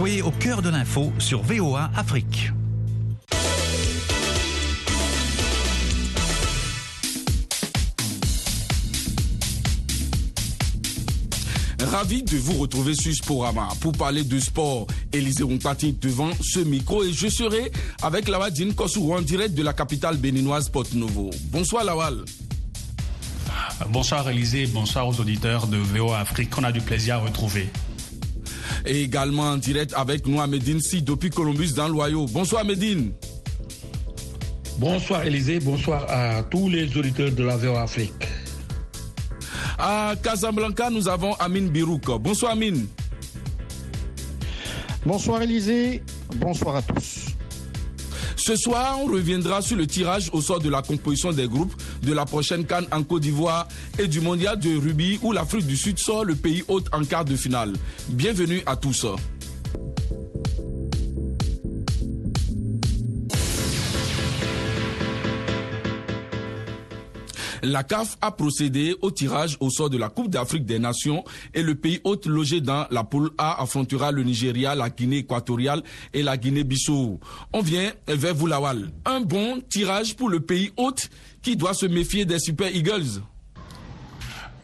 Soyez au cœur de l'info sur VOA Afrique. Ravi de vous retrouver sur Sporama pour parler de sport. Élisée Rompati devant ce micro et je serai avec Lawadine Kosourou en direct de la capitale béninoise Porte Novo. Bonsoir Lawal. Bonsoir Élisée, bonsoir aux auditeurs de VOA Afrique qu'on a du plaisir à retrouver. Et également en direct avec nous à Medine Si depuis Columbus dans l'Ohio. Bonsoir Medine. Bonsoir Élisée, bonsoir à tous les auditeurs de la VOA Afrique. À Casablanca, nous avons Amine Birouk. Bonsoir Amine. Bonsoir Élisée, bonsoir à tous. Ce soir, on reviendra sur le tirage au sort de la composition des groupes de la prochaine Cannes en Côte d'Ivoire et du mondial de rugby où l'Afrique du Sud sort le pays hôte en quart de finale. Bienvenue à tous. La CAF a procédé au tirage au sort de la Coupe d'Afrique des Nations et le pays hôte logé dans la poule A affrontera le Nigeria, la Guinée équatoriale et la Guinée-Bissau. On vient vers vous, Lawal. Un bon tirage pour le pays hôte qui doit se méfier des Super Eagles.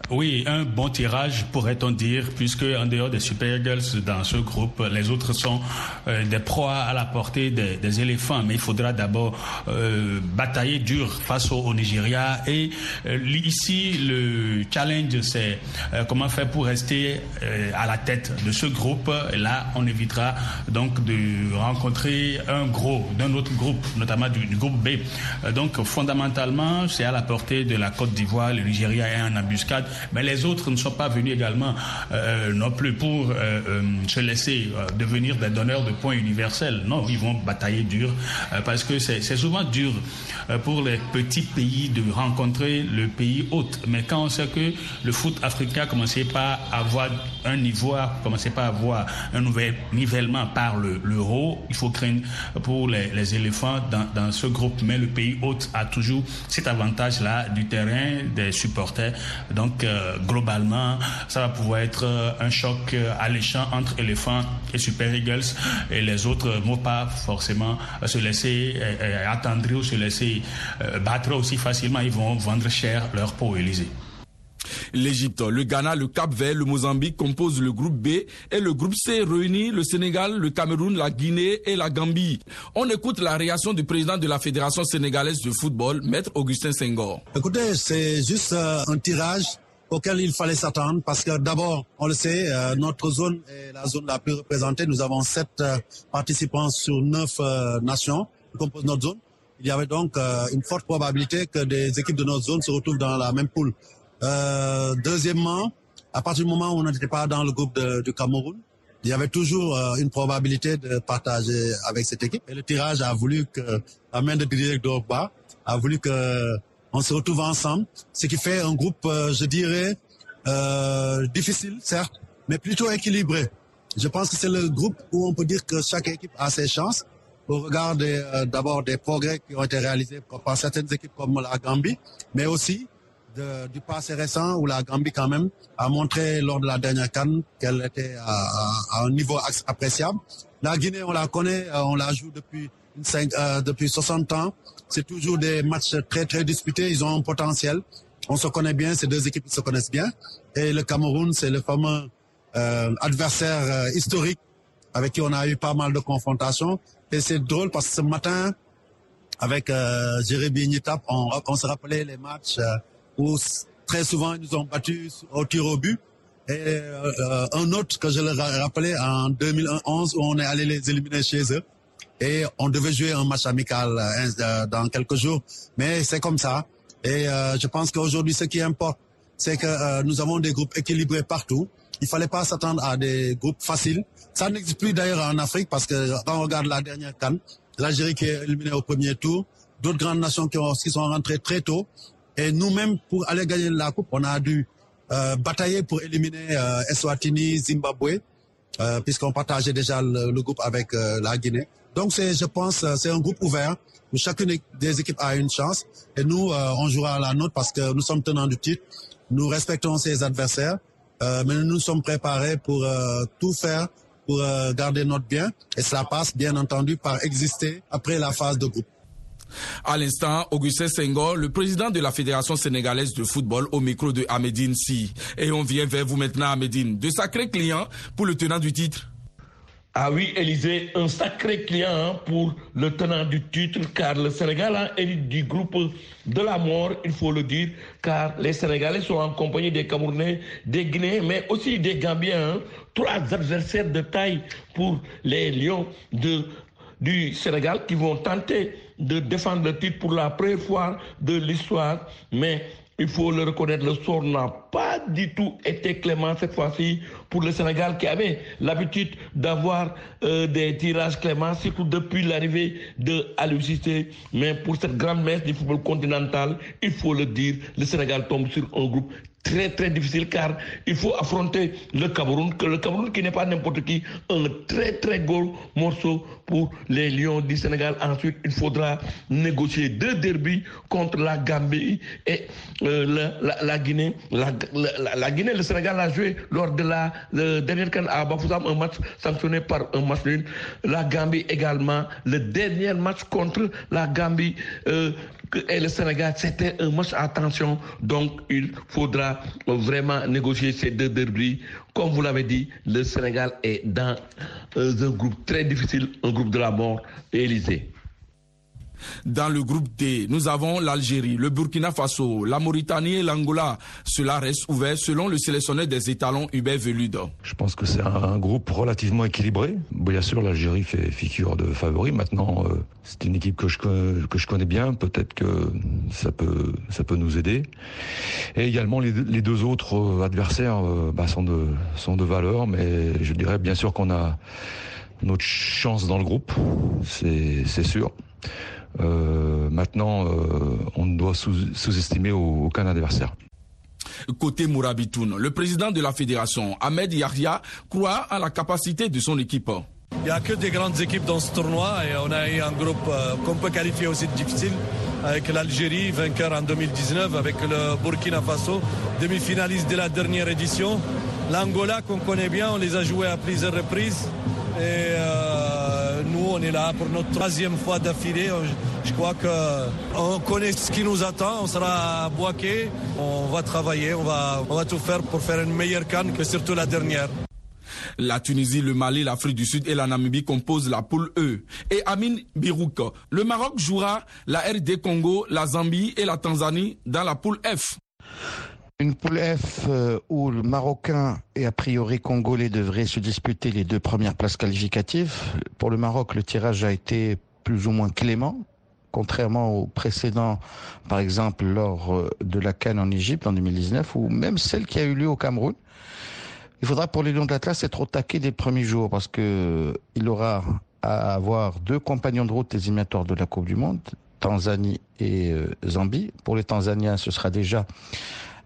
Oui, un bon tirage pourrait-on dire, puisque en dehors des Super Eagles dans ce groupe, les autres sont euh, des proies à la portée des, éléphants. Mais il faudra d'abord euh, batailler dur face au, Nigeria. Et euh, ici, le challenge, c'est comment faire pour rester à la tête de ce groupe. Là, on évitera donc de rencontrer un gros d'un autre groupe, notamment du, du groupe B. donc fondamentalement, c'est à la portée de la Côte d'Ivoire. Le Nigeria est en embuscade mais les autres ne sont pas venus également euh, non plus pour euh, euh, se laisser devenir des donneurs de points universels. Non, ils vont batailler dur parce que c'est souvent dur pour les petits pays de rencontrer le pays hôte. Mais quand on sait que le foot africain a commencé par avoir un niveau, a commencé par avoir un nouvel nivellement par l'euro, il faut craindre pour les, éléphants dans, dans, ce groupe. Mais le pays hôte a toujours cet avantage-là du terrain, des supporters. Donc, euh, globalement, ça va pouvoir être euh, un choc euh, alléchant entre éléphants et Super Eagles. Et les autres ne vont pas forcément se laisser attendrir ou se laisser battre aussi facilement. Ils vont vendre cher leur peau, Élysée. L'Égypte, le Ghana, le Cap-Vert, le Mozambique composent le groupe B et le groupe C réunit le Sénégal, le Cameroun, la Guinée et la Gambie. On écoute la réaction du président de la Fédération sénégalaise de football, Maître Augustin Senghor. Écoutez, c'est juste un tirage auquel il fallait s'attendre parce que d'abord, on le sait, euh, notre zone est la zone la plus représentée. Nous avons sept euh, participants sur neuf euh, nations qui composent notre zone. Il y avait donc une forte probabilité que des équipes de notre zone se retrouvent dans la même poule. deuxièmement, à partir du moment où on n'était pas dans le groupe du Cameroun, il y avait toujours une probabilité de partager avec cette équipe. Et le tirage a voulu que la main de Didier Drogba a voulu que on se retrouve ensemble, ce qui fait un groupe, euh, je dirais, euh, difficile, certes, mais plutôt équilibré. Je pense que c'est le groupe où on peut dire que chaque équipe a ses chances au regard euh, d'abord des progrès qui ont été réalisés par certaines équipes comme la Gambie, mais aussi du passé récent où la Gambie quand même a montré lors de la dernière canne qu'elle était à, un niveau appréciable. La Guinée, on la connaît, on la joue depuis, euh, depuis 60 ans. C'est toujours des matchs très, très disputés. Ils ont un potentiel. On se connaît bien, ces deux équipes se connaissent bien. Et le Cameroun, c'est le fameux euh, adversaire euh, historique avec qui on a eu pas mal de confrontations. Et c'est drôle parce que ce matin, avec euh, Jérémy Nitap, on, se rappelait les matchs où très souvent ils nous ont battus au tir au but. Et un autre que je leur rappelais en 2011 où on est allé les éliminer chez eux et on devait jouer un match amical euh, euh, dans quelques jours. Mais c'est comme ça. Et euh, je pense qu'aujourd'hui, ce qui importe, c'est que nous avons des groupes équilibrés partout. Il fallait pas s'attendre à des groupes faciles. Ça n'existe plus d'ailleurs en Afrique parce que quand on regarde la dernière canne, l'Algérie qui est éliminée au premier tour, d'autres grandes nations qui, ont, qui sont rentrées très tôt. Et nous-mêmes, pour aller gagner la coupe, on a dû batailler pour éliminer Eswatini, Zimbabwe, puisqu'on partageait déjà le, le groupe avec la Guinée. Donc, c'est, je pense, euh, c'est un groupe ouvert où chacune des équipes a une chance. Et nous, euh, on jouera à la nôtre parce que nous sommes tenants du titre. Nous respectons ses adversaires, euh, mais nous nous sommes préparés pour tout faire pour euh, garder notre bien. Et cela passe, bien entendu, par exister après la phase de groupe. À l'instant, Augustin Senghor, le président de la Fédération sénégalaise de football, au micro de Ahmedine Si. Et on vient vers vous maintenant, Ahmedine. De sacrés clients pour le tenant du titre ah oui, Élisée, un sacré client hein, pour le tenant du titre, car le Sénégal hérité du groupe de la mort, il faut le dire, car les Sénégalais sont en compagnie des Camerounais, des Guinéens, mais aussi des Gambiens. Hein. Trois adversaires de taille pour les Lions de, du Sénégal qui vont tenter de défendre le titre pour la première fois de l'histoire. Mais il faut le reconnaître, le sort n'a pas du tout été clément cette fois-ci pour le Sénégal qui avait l'habitude d'avoir euh, des tirages cléments, surtout depuis l'arrivée de Alucité. Mais pour cette grande messe du football continental, il faut le dire, le Sénégal tombe sur un groupe très très difficile car il faut affronter le Cameroun, que le Cameroun qui n'est pas n'importe qui, un très très gros morceau pour les Lions du Sénégal. Ensuite, il faudra négocier deux derbies contre la Gambie et euh, la, Guinée. La, Guinée, le Sénégal a joué lors de la dernière canne à Bafoussam un match sanctionné par un match nul. La Gambie également, le dernier match contre la Gambie euh, et le Sénégal, c'était un match à tension. Donc, il faudra vraiment négocier ces deux derbies. Comme vous l'avez dit, le Sénégal est dans euh, un groupe très difficile, un groupe de la mort, Élysée. Dans le groupe D, nous avons l'Algérie, le Burkina Faso, la Mauritanie et l'Angola. Cela reste ouvert selon le sélectionneur des étalons Hubert Veludo. Je pense que c'est un groupe relativement équilibré. Bien sûr, l'Algérie fait figure de favori. Maintenant, euh, c'est une équipe que je, que je connais bien. Peut-être que ça peut, ça peut nous aider. Et également, les, deux autres euh, adversaires euh, bah, sont, de, sont de valeur. Mais je dirais bien sûr qu'on a notre chance dans le groupe. C'est sûr. Euh, maintenant, euh, on ne doit sous-estimer aucun adversaire. Côté Mourabitoun, le président de la fédération, Ahmed Yahya, croit à la capacité de son équipe. Il n'y a que des grandes équipes dans ce tournoi et on a eu un groupe euh, qu'on peut qualifier aussi difficile avec l'Algérie, vainqueur en 2019, avec le Burkina Faso, demi-finaliste de la dernière édition. L'Angola qu'on connaît bien, on les a joués à plusieurs reprises. Et on est là pour notre troisième fois d'affilée. Je crois qu'on connaît ce qui nous attend. On sera boqué. On va travailler. On va, on va tout faire pour faire une meilleure canne que surtout la dernière. La Tunisie, le Mali, l'Afrique du Sud et la Namibie composent la poule E. Et Amin Birouk, le Maroc jouera la RD Congo, la Zambie et la Tanzanie dans la poule F. Une poule F euh, où le Marocain et a priori Congolais devraient se disputer les deux premières places qualificatives. Pour le Maroc, le tirage a été plus ou moins clément, contrairement au précédent, par exemple lors euh, de la Cannes en Égypte en 2019, ou même celle qui a eu lieu au Cameroun. Il faudra pour les Lions de l'Atlas être au taquet des premiers jours parce que il aura à avoir deux compagnons de route éliminatoires de la Coupe du Monde, Tanzanie et euh, Zambie. Pour les Tanzaniens, ce sera déjà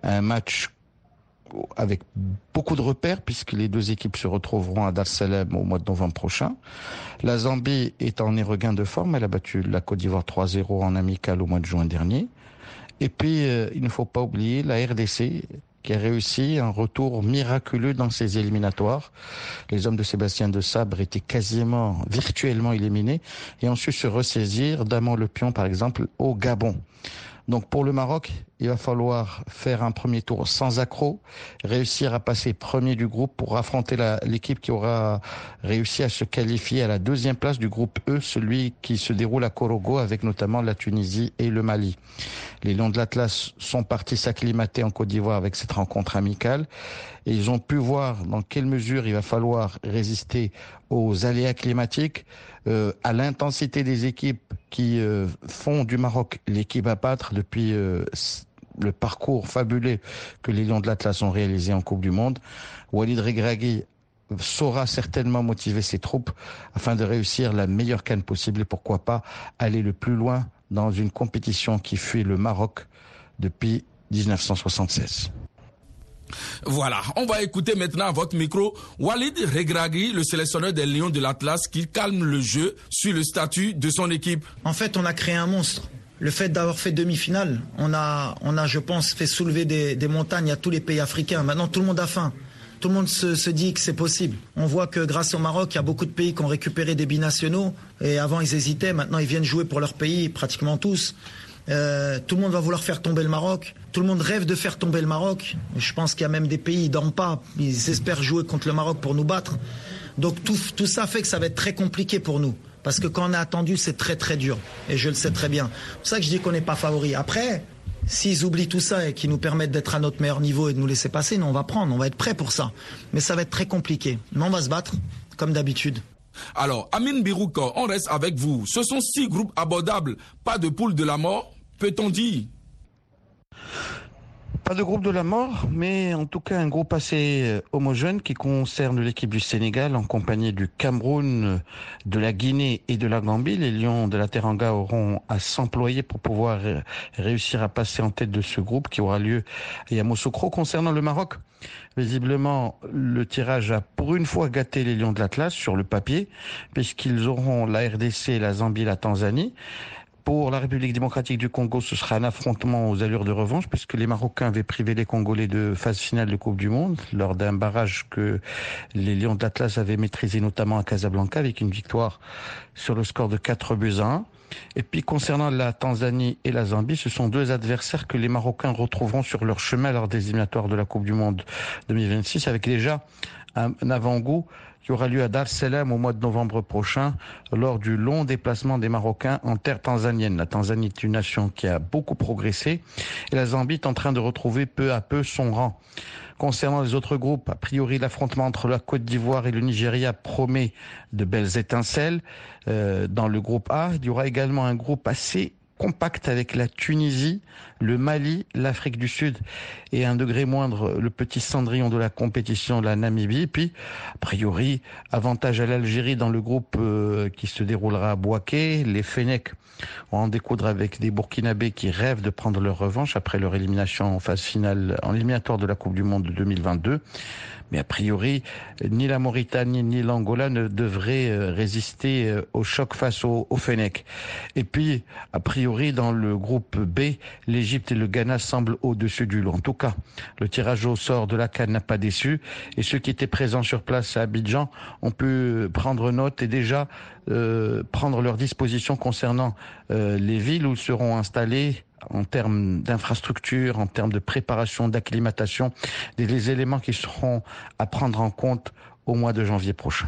un match avec beaucoup de repères puisque les deux équipes se retrouveront à Dar es Salaam au mois de novembre prochain. La Zambie est en regain de forme, elle a battu la Côte d'Ivoire 3-0 en amical au mois de juin dernier. Et puis, euh, il ne faut pas oublier la RDC qui a réussi un retour miraculeux dans ses éliminatoires. Les hommes de Sébastien de Sabre étaient quasiment virtuellement éliminés et ont su se ressaisir, Damon Le Pion par exemple, au Gabon. Donc pour le Maroc, il va falloir faire un premier tour sans accroc, réussir à passer premier du groupe pour affronter l'équipe qui aura réussi à se qualifier à la deuxième place du groupe E, celui qui se déroule à Korogo avec notamment la Tunisie et le Mali. Les Lions de l'Atlas sont partis s'acclimater en Côte d'Ivoire avec cette rencontre amicale et ils ont pu voir dans quelle mesure il va falloir résister aux aléas climatiques, euh, à l'intensité des équipes qui euh, font du Maroc l'équipe à battre depuis euh, le parcours fabuleux que les Lions de l'Atlas ont réalisé en Coupe du Monde. Walid Regragui saura certainement motiver ses troupes afin de réussir la meilleure canne possible et pourquoi pas aller le plus loin dans une compétition qui fuit le Maroc depuis 1976. Voilà, on va écouter maintenant à votre micro Walid Regragui, le sélectionneur des Lions de l'Atlas, qui calme le jeu sur le statut de son équipe. En fait, on a créé un monstre. Le fait d'avoir fait demi-finale, on a, on a, je pense, fait soulever des, montagnes à tous les pays africains. Maintenant, tout le monde a faim. tout le monde se, dit que c'est possible. On voit que grâce au Maroc, il y a beaucoup de pays qui ont récupéré des binationaux. Et avant, ils hésitaient. Maintenant, ils viennent jouer pour leur pays, pratiquement tous. Euh, tout le monde va vouloir faire tomber le Maroc. Tout le monde rêve de faire tomber le Maroc. Je pense qu'il y a même des pays, ils dorment pas. Ils espèrent jouer contre le Maroc pour nous battre. Donc tout, tout ça fait que ça va être très compliqué pour nous. Parce que quand on a attendu, c'est très très dur. Et je le sais très bien. C'est pour ça que je dis qu'on n'est pas favori. Après, S'ils oublient tout ça et qu'ils nous permettent d'être à notre meilleur niveau et de nous laisser passer, nous on va prendre, on va être prêt pour ça. Mais ça va être très compliqué. Mais on va se battre, comme d'habitude. Alors, Amin Birouk, on reste avec vous. Ce sont six groupes abordables, pas de poule de la mort, peut-on dire? Pas de groupe de la mort, mais en tout cas un groupe assez euh, homogène qui concerne l'équipe du Sénégal en compagnie du Cameroun, de la Guinée et de la Gambie. Les Lions de la Teranga auront à s'employer pour pouvoir euh, réussir à passer en tête de ce groupe qui aura lieu à Yamoussoukro. Concernant le Maroc, visiblement le tirage a pour une fois gâté les Lions de l'Atlas sur le papier, puisqu'ils auront la RDC, la Zambie, la Tanzanie. Pour la République démocratique du Congo, ce sera un affrontement aux allures de revanche, puisque les Marocains avaient privé les Congolais de phase finale de Coupe du Monde lors d'un barrage que les Lions d'Atlas avaient maîtrisé notamment à Casablanca avec une victoire sur le score de 4 buts à 1. Et puis concernant la Tanzanie et la Zambie, ce sont deux adversaires que les Marocains retrouveront sur leur chemin lors des éliminatoires de la Coupe du Monde 2026, avec déjà un avant-goût qui aura lieu à Dar es Salaam au mois de novembre prochain lors du long déplacement des Marocains en terre tanzanienne. La Tanzanie est une nation qui a beaucoup progressé et la Zambie est en train de retrouver peu à peu son rang. Concernant les autres groupes, a priori l'affrontement entre la Côte d'Ivoire et le Nigeria promet de belles étincelles. Euh, dans le groupe A, il y aura également un groupe assez compact avec la Tunisie, le Mali, l'Afrique du Sud et un degré moindre le petit cendrillon de la compétition, la Namibie. Puis, a priori, avantage à l'Algérie dans le groupe euh, qui se déroulera à Boaké. Les Fennecs vont en découdre avec des Burkinabés qui rêvent de prendre leur revanche après leur élimination en phase finale, en éliminatoire de la Coupe du Monde de 2022. Mais a priori, ni la Mauritanie ni l'Angola ne devraient euh, résister euh, au choc face au, Fennec. Et puis, a priori, dans le groupe B, l'Égypte et le Ghana semblent au-dessus du lot. En tout cas, le tirage au sort de la Cannes n'a pas déçu. Et ceux qui étaient présents sur place à Abidjan ont pu prendre note et déjà euh, prendre leurs dispositions concernant les villes où seront installés en termes d'infrastructure, en termes de préparation, d'acclimatation, des éléments qui seront à prendre en compte au mois de janvier prochain.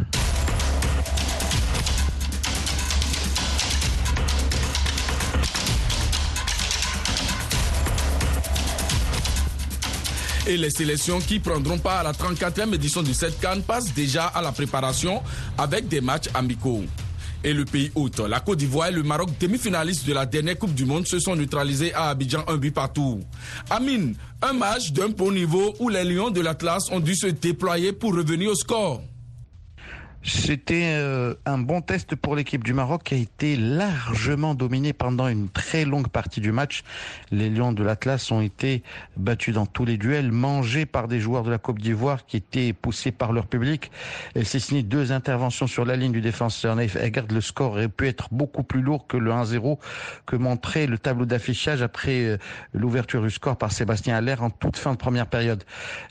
Et les sélections qui prendront part à la 34e édition du 7 Cannes passent déjà à la préparation avec des matchs amicaux et le pays hôte. La Côte d'Ivoire et le Maroc, demi-finalistes de la dernière Coupe du Monde, se sont neutralisés à Abidjan un but partout. Amine, un match d'un bon niveau où les Lions de l'Atlas ont dû se déployer pour revenir au score. C'était euh, un bon test pour l'équipe du Maroc qui a été largement dominée pendant une très longue partie du match. Les Lions de l'Atlas ont été battus dans tous les duels, mangés par des joueurs de la Côte d'Ivoire qui étaient poussés par leur public. C'est signé deux interventions sur la ligne du défenseur Naif Egard. Le score aurait pu être beaucoup plus lourd que le 1-0 que montrait le tableau d'affichage après euh, l'ouverture du score par Sébastien Aller en toute fin de première période.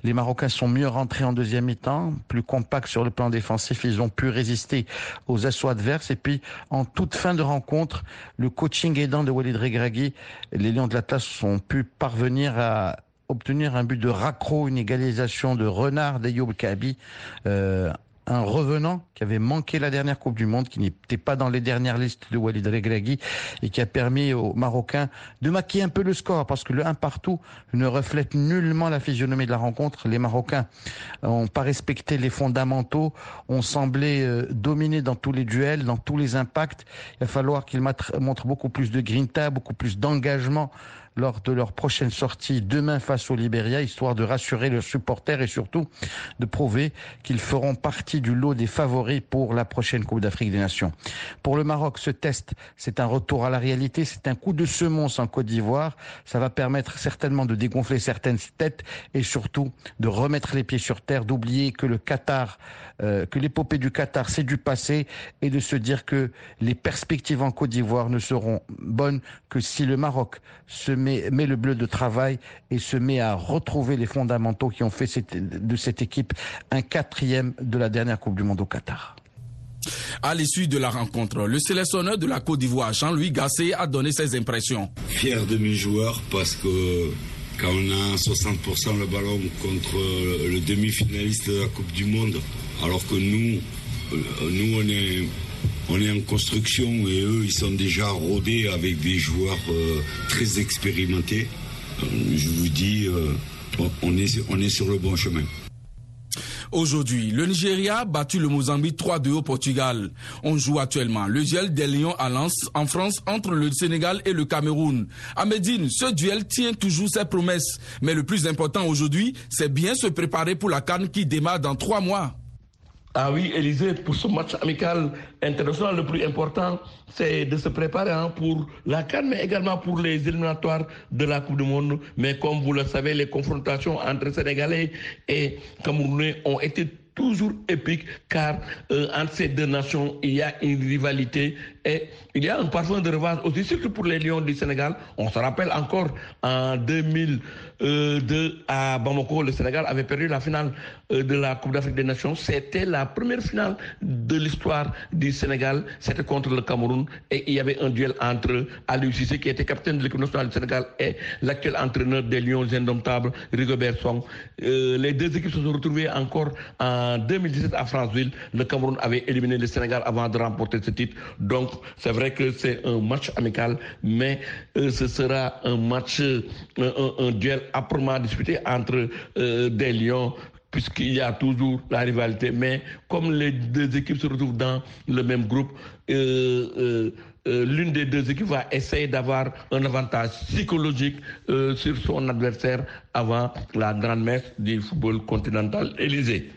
Les Marocains sont mieux rentrés en deuxième mi-temps, plus compacts sur le plan défensif. Ont pu résister aux assauts adverses. Et puis, en toute fin de rencontre, le coaching aidant de Walid Regragui, les Lions de l'Atlas ont pu parvenir à obtenir un but de raccro, une égalisation de Renard d'Ayoub Kabi, euh, un revenant qui avait manqué la dernière Coupe du Monde, qui n'était pas dans les dernières listes de Walid Regragui et qui a permis aux Marocains de maquiller un peu le score parce que le 1 partout ne reflète nullement la physionomie de la rencontre. Les Marocains n'ont pas respecté les fondamentaux, ont semblé euh, dominer dans tous les duels, dans tous les impacts. Il va falloir qu'ils montrent beaucoup plus de grinta, beaucoup plus d'engagement lors de leur prochaine sortie demain face au Libéria, histoire de rassurer leurs supporters et surtout de prouver qu'ils feront partie du lot des favoris pour la prochaine Coupe d'Afrique des Nations. Pour le Maroc, ce test, c'est un retour à la réalité, c'est un coup de semonce en Côte d'Ivoire. Ça va permettre certainement de dégonfler certaines têtes et surtout de remettre les pieds sur terre, d'oublier que le Qatar, euh, que l'épopée du Qatar, c'est du passé et de se dire que les perspectives en Côte d'Ivoire ne seront bonnes que si le Maroc se met, met le bleu de travail et se met à retrouver les fondamentaux qui ont fait de cette équipe un quatrième de la dernière Coupe du Monde au Qatar. À l'issue de la rencontre, le sélectionneur de la Côte d'Ivoire, Jean-Louis Gasset, a donné ses impressions. Fier de mes joueurs parce que quand on a 60% le ballon contre le demi-finaliste de la Coupe du Monde, alors que nous, euh, nous on est, on est en construction et eux, ils sont déjà rodés avec des joueurs euh, très expérimentés. Euh, je vous dis, on, est, on est sur le bon chemin. Aujourd'hui, le Nigeria a battu le Mozambique 3-2 au Portugal. On joue actuellement le duel des Lions à Lens en France entre le Sénégal et le Cameroun. À Médine, ce duel tient toujours ses promesses. Mais le plus important aujourd'hui, c'est bien se préparer pour la Cannes qui démarre dans trois mois. Ah oui, Élisée, pour ce match amical international, le plus important, c'est de se préparer hein, pour la Cannes, mais également pour les éliminatoires de la Coupe du Monde. Mais comme vous le savez, les confrontations entre Sénégalais et Camerounais ont été toujours épiques car euh, entre ces deux nations, il y a une rivalité et il y a un parfum de revanche aussi, surtout pour les Lions du Sénégal. On se rappelle encore en 2002 à Bamako, le Sénégal avait perdu la finale euh, de la Coupe d'Afrique des Nations. C'était la première finale de l'histoire du Sénégal. C'était contre le Cameroun et il y avait un duel entre Aliou Cissé, qui était capitaine de l'équipe nationale du Sénégal, et l'actuel entraîneur des Lions indomptables, Rigobert Song. Euh, les deux équipes se sont retrouvées encore en 2017 à Franceville. Le Cameroun avait éliminé le Sénégal avant de remporter ce titre. Donc, c'est vrai que c'est un match amical, mais euh, ce sera un match, euh, un, duel âprement disputé entre euh, des Lions puisqu'il y a toujours la rivalité. Mais comme les deux équipes se retrouvent dans le même groupe, l'une des deux équipes va essayer d'avoir un avantage psychologique sur son adversaire avant la grande messe du football continental Élysée.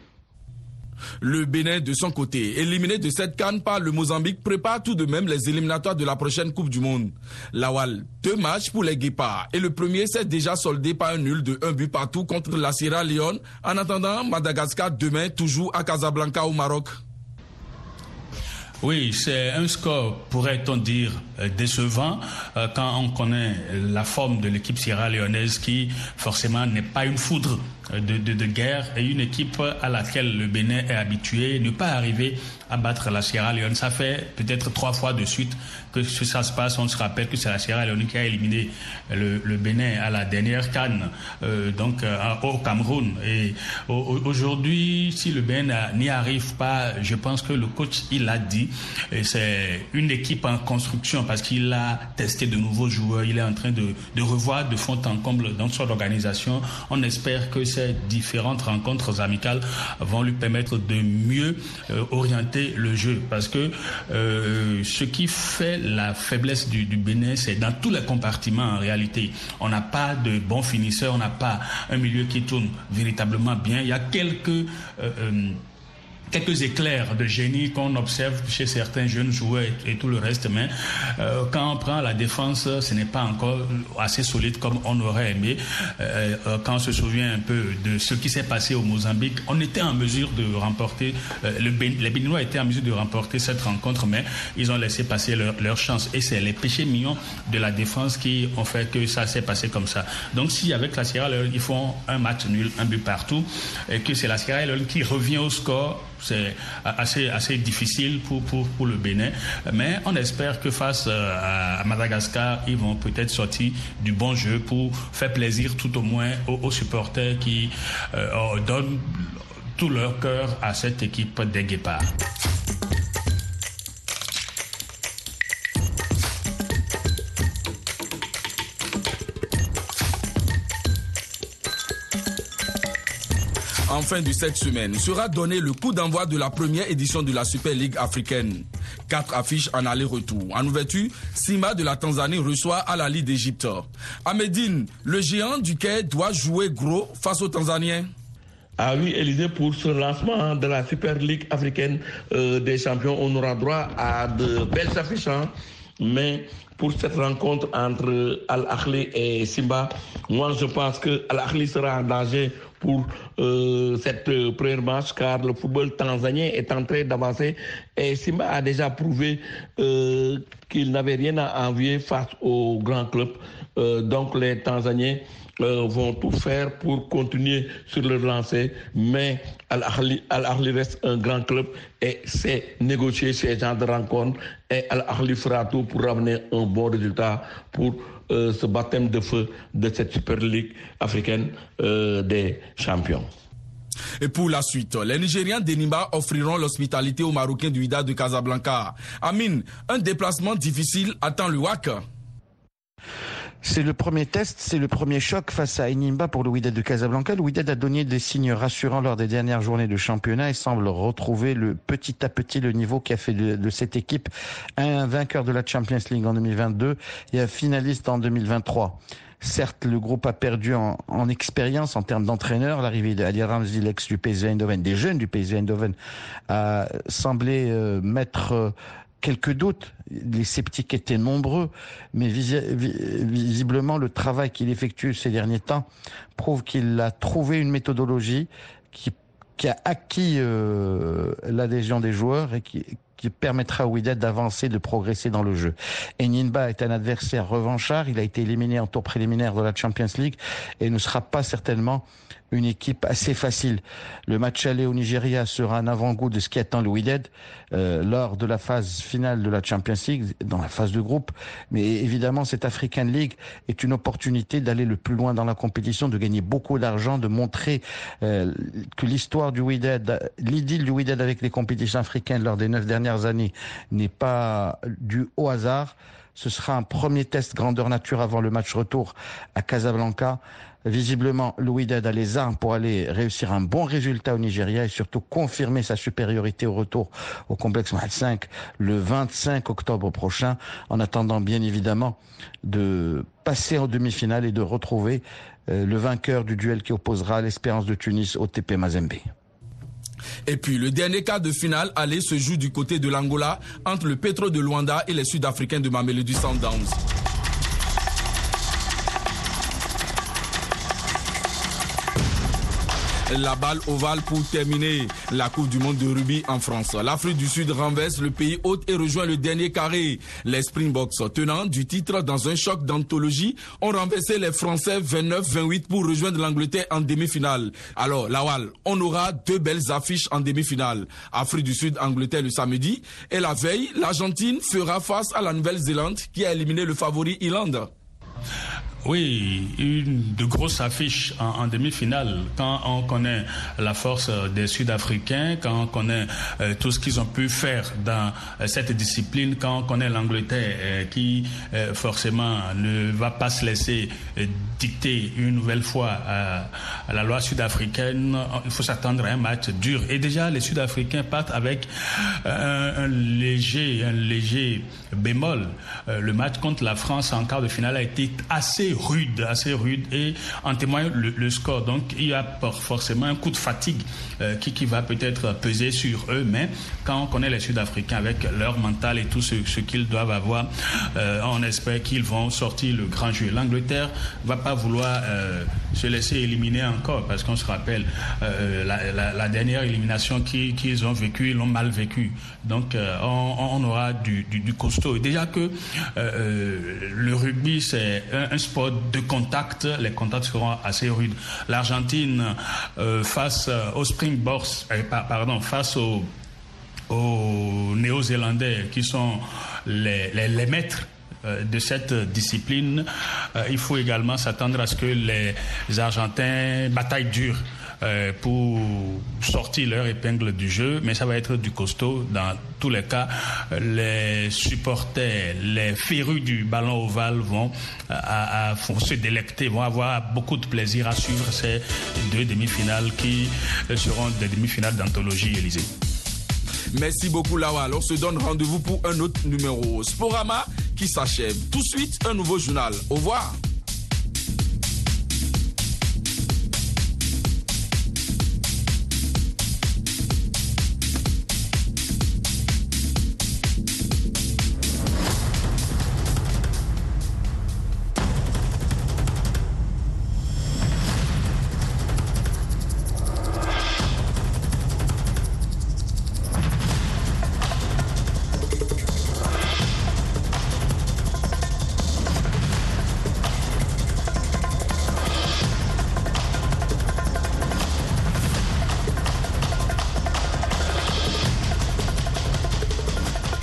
Le Bénin, de son côté, éliminé de cette canne par le Mozambique, prépare tout de même les éliminatoires de la prochaine Coupe du Monde. Lawal, deux matchs pour les Guépards. Et le premier s'est déjà soldé par un nul de un but partout contre la Sierra Leone. En attendant, Madagascar demain, toujours à Casablanca au Maroc. Oui, c'est un score, pourrait-on dire, décevant euh, quand on connaît la forme de l'équipe sierra-léonaise qui, forcément, n'est pas une foudre de, de, guerre et une équipe à laquelle le Bénin est habitué, ne pas arriver à battre la Sierra Leone. Ça fait peut-être trois fois de suite que ça se passe. On se rappelle que c'est la Sierra Leone qui a éliminé le, le Bénin à la dernière canne, euh, donc euh, au Cameroun. Et aujourd'hui, si le Bénin n'y arrive pas, je pense que le coach, il l'a dit, c'est une équipe en construction parce qu'il a testé de nouveaux joueurs. Il est en train de, de revoir de fond en comble dans son organisation. On espère que ces différentes rencontres amicales vont lui permettre de mieux euh, orienter le jeu. Parce que euh, ce qui fait la faiblesse du, du Bénin, c'est dans tous les compartiments en réalité. On n'a pas de bons finisseurs, on n'a pas un milieu qui tourne véritablement bien. Il y a quelques... Euh, quelques éclairs de génie qu'on observe chez certains jeunes joueurs et, tout le reste, mais euh, quand on prend la défense, ce n'est pas encore assez solide comme on aurait aimé. Euh, euh, quand on se souvient un peu de ce qui s'est passé au Mozambique, on était en mesure de remporter, le les Béninois étaient en mesure de remporter cette rencontre, mais ils ont laissé passer leur, leur chance. Et c'est les péchés mignons de la défense qui ont fait que ça s'est passé comme ça. Donc si avec la Sierra Leone, ils font un match nul, un but partout, et que c'est la Sierra Leone qui revient au score, c'est assez, assez difficile pour, pour, pour, le Bénin. Mais on espère que face euh, à Madagascar, ils vont peut-être sortir du bon jeu pour faire plaisir tout au moins aux, supporters qui euh, donnent tout leur cœur à cette équipe des Guépards. En fin de cette semaine sera donné le coup d'envoi de la première édition de la Super League africaine. Quatre affiches en aller-retour. En ouverture, Sima de la Tanzanie reçoit à la Ligue d'Égypte. À Médine, le géant du quai doit jouer gros face aux Tanzaniens. Ah oui, Élisée, pour ce lancement de la Super League africaine euh, des champions, on aura droit à de belles affiches. Hein. Mais pour cette rencontre entre Al-Akhli et Simba, moi je pense que Al-Akhli sera en danger pour cette première match car le football tanzanien est en train d'avancer et Simba a déjà prouvé qu'il n'avait rien à envier face au grand club. donc les Tanzaniens euh, vont tout faire pour continuer sur le lancer, mais Al-Ahli reste un grand club et c'est négocier ces genres de rencontres et Al-Ahli fera tout pour ramener un bon résultat pour euh, ce baptême de feu de cette Super League africaine euh, des champions. Et pour la suite, les Nigériens d'Enimba offriront l'hospitalité aux Marocains du Ida de Casablanca. Amine, un déplacement difficile attend le WAC. C'est le premier test, c'est le premier choc face à Enimba pour le Wydad de Casablanca. Le Wydad a donné des signes rassurants lors des dernières journées de championnat et semble retrouver le petit à petit le niveau qui a fait de, cette équipe un vainqueur de la Champions League en 2022 et un finaliste en 2023. Certes, le groupe a perdu en, expérience en termes d'entraîneur. L'arrivée d'Ali Ramzi, l'ex du PSV Eindhoven, des jeunes du PSV Eindhoven, a semblé euh, mettre euh, quelques doutes. Les sceptiques étaient nombreux, mais visiblement, le travail qu'il effectue ces derniers temps prouve qu'il a trouvé une méthodologie qui, a acquis euh, l'adhésion des joueurs et qui, permettra à Wydad d'avancer, de progresser dans le jeu. Eninba est un adversaire revanchard. Il a été éliminé en tour préliminaire de la Champions League et ne sera pas certainement une équipe assez facile. Le match aller au Nigeria sera un avant-goût de ce qui attend le euh, lors de la phase finale de la Champions League, dans la phase de groupe. Mais évidemment, cette African League est une opportunité d'aller le plus loin dans la compétition, de gagner beaucoup d'argent, de montrer euh, que l'histoire du Wydad, l'idylle du Wydad avec les compétitions africaines lors des neuf dernières n'est pas due au hasard. Ce sera un premier test grandeur nature avant le match retour à Casablanca. Visiblement, Louis Dad a les armes pour aller réussir un bon résultat au Nigeria et surtout confirmer sa supériorité au retour au complexe 5 le 25 octobre prochain, en attendant bien évidemment de passer en demi-finale et de retrouver euh, le vainqueur du duel qui opposera l'Espérance de Tunis au TP Mazembe. Et puis le dernier quart de finale allait se joue du côté de l'Angola entre le Petro de Luanda et les Sud-Africains de Mamelody Sundowns. La balle ovale pour terminer la Coupe du Monde de rugby en France. L'Afrique du Sud renverse le pays hôte et rejoint le dernier carré. Les Springboks, tenant du titre dans un choc d'anthologie, ont renversé les Français 29-28 pour rejoindre l'Angleterre en demi-finale. Alors, Lawal, on aura deux belles affiches en demi-finale. Afrique du Sud, Angleterre le samedi. Et la veille, l'Argentine fera face à la Nouvelle-Zélande qui a éliminé le favori Irlande. Oui, une de grosses affiches en, demi-finale. Quand on connaît la force des Sud-Africains, quand on connaît euh, tout ce qu'ils ont pu faire dans euh, cette discipline, quand on connaît l'Angleterre euh, qui forcément ne va pas se laisser dicter une nouvelle fois à, la loi sud-africaine, il faut s'attendre à un match dur. Et déjà, les Sud-Africains partent avec un, léger, un léger bémol. le match contre la France en quart de finale a été assez rude, assez rude et en témoigne le, score. Donc il y a forcément un coup de fatigue euh, qui, qui va peut-être peser sur eux, mais quand on connaît les Sud-Africains avec leur mental et tout ce, ce qu'ils doivent avoir, euh, on espère qu'ils vont sortir le grand jeu. L'Angleterre va pas vouloir euh, se laisser éliminer encore parce qu'on se rappelle la, dernière élimination qu'ils ont vécue, ils l'ont mal vécu. Donc on, aura du, du, costaud. Déjà que le rugby c'est un sport de contact, les contacts seront assez rudes. L'Argentine euh, face euh, aux Springboks, euh, pardon, face aux, Néo-Zélandais qui sont les, les, maîtres de cette discipline, il faut également s'attendre à ce que les Argentins bataillent dur euh, pour sortir leur épingle du jeu, mais ça va être du costaud dans tous les cas. Les supporters, les férus du ballon ovale vont, à, se délecter, vont avoir beaucoup de plaisir à suivre ces deux demi-finales qui seront des demi-finales d'anthologie Élysée. Merci beaucoup Lawal. On se donne rendez-vous pour un autre numéro. Sporama qui s'achève. Tout de suite, un nouveau journal. Au revoir.